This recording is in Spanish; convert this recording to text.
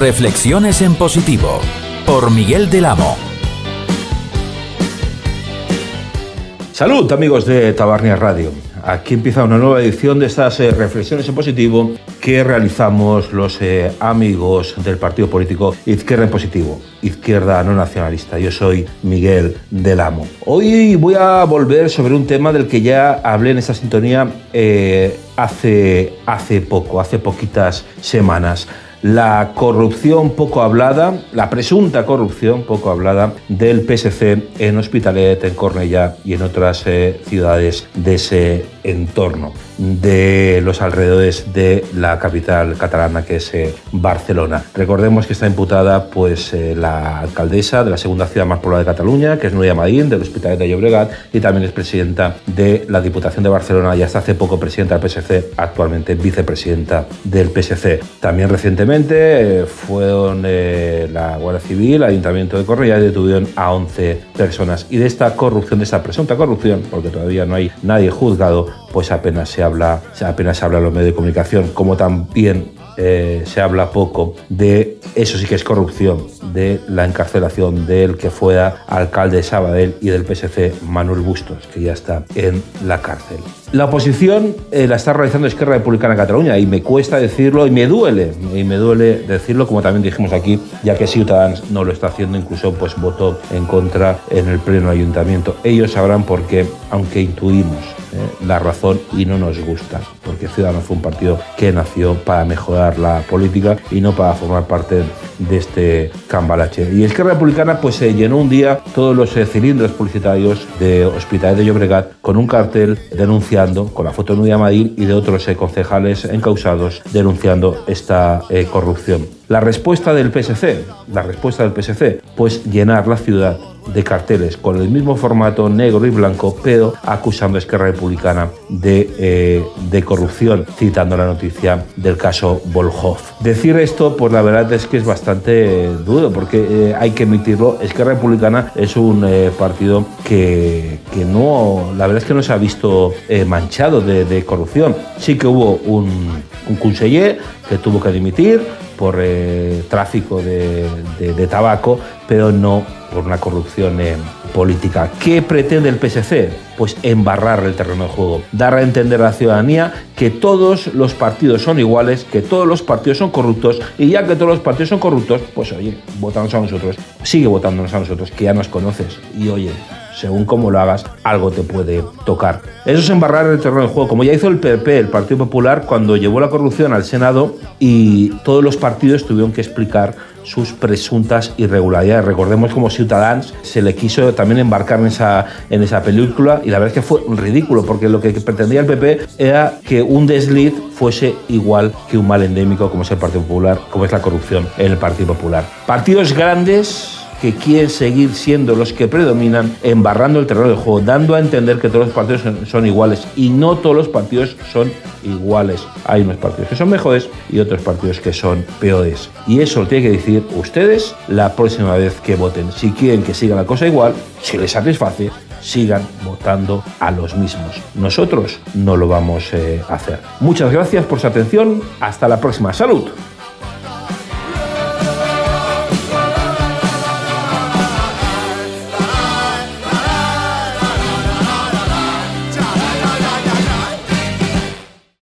Reflexiones en positivo por Miguel del Amo. Salud amigos de Tabarnia Radio. Aquí empieza una nueva edición de estas eh, reflexiones en positivo que realizamos los eh, amigos del partido político Izquierda en Positivo, Izquierda No Nacionalista. Yo soy Miguel del Amo. Hoy voy a volver sobre un tema del que ya hablé en esta sintonía eh, hace, hace poco, hace poquitas semanas la corrupción poco hablada, la presunta corrupción poco hablada del PSC en Hospitalet, en Cornellá y en otras eh, ciudades de ese entorno de los alrededores de la capital catalana que es eh, Barcelona. Recordemos que está imputada pues eh, la alcaldesa de la segunda ciudad más poblada de Cataluña, que es Núria Madín, del Hospitalet de Llobregat y también es presidenta de la Diputación de Barcelona y hasta hace poco presidenta del PSC, actualmente vicepresidenta del PSC. También recientemente eh, fueron la Guardia Civil, el Ayuntamiento de Correa y detuvieron a 11 personas. Y de esta corrupción, de esta presunta corrupción, porque todavía no hay nadie juzgado, pues apenas se habla, apenas se habla en los medios de comunicación, como también eh, se habla poco de, eso sí que es corrupción, de la encarcelación del que fuera alcalde de Sabadell y del PSC Manuel Bustos, que ya está en la cárcel. La oposición eh, la está realizando Esquerra Republicana de Cataluña y me cuesta decirlo y me duele, y me duele decirlo como también dijimos aquí, ya que Ciudadanos no lo está haciendo, incluso pues votó en contra en el pleno ayuntamiento. Ellos sabrán por qué, aunque intuimos la razón y no nos gusta, porque Ciudadanos fue un partido que nació para mejorar la política y no para formar parte de este cambalache. Y Esquerra Republicana pues se llenó un día todos los eh, cilindros publicitarios de Hospital de Llobregat con un cartel denunciando, con la foto de Nudia Madil y de otros eh, concejales encausados denunciando esta corrupción. La respuesta del PSC, la respuesta del PSC, pues llenar la ciudad de carteles con el mismo formato negro y blanco, pero acusando a Esquerra Republicana de, eh, de corrupción, citando la noticia del caso Volhov. Decir esto, pues la verdad es que es bastante duro, porque eh, hay que emitirlo. Esquerra Republicana es un eh, partido que, que, no, la verdad es que no se ha visto manchado de, de, corrupción. Sí que hubo un, un conseller que tuvo que dimitir por tráfico de, de, de tabaco, pero no por una corrupción política. ¿Qué pretende el PSC? Pues embarrar el terreno de juego, dar a entender a la ciudadanía que todos los partidos son iguales, que todos los partidos son corruptos y ya que todos los partidos son corruptos, pues oye, votamos a nosotros, sigue votándonos a nosotros, que ya nos conoces y oye, según cómo lo hagas, algo te puede tocar. Eso es embarrar el terreno de juego, como ya hizo el PP, el Partido Popular, cuando llevó la corrupción al Senado y todos los partidos tuvieron que explicar sus presuntas irregularidades. Recordemos como Ciudadanos se le quiso también embarcar en esa, en esa película y la verdad es que fue ridículo porque lo que pretendía el PP era que un desliz fuese igual que un mal endémico como es el Partido Popular, como es la corrupción en el Partido Popular. Partidos grandes que quieren seguir siendo los que predominan, embarrando el terreno del juego, dando a entender que todos los partidos son, iguales. Y no todos los partidos son iguales. Hay unos partidos que son mejores y otros partidos que son peores. Y eso lo tiene que decir ustedes la próxima vez que voten. Si quieren que siga la cosa igual, si les satisface, sigan votando a los mismos. Nosotros no lo vamos eh, a hacer. Muchas gracias por su atención. Hasta la próxima. Salud.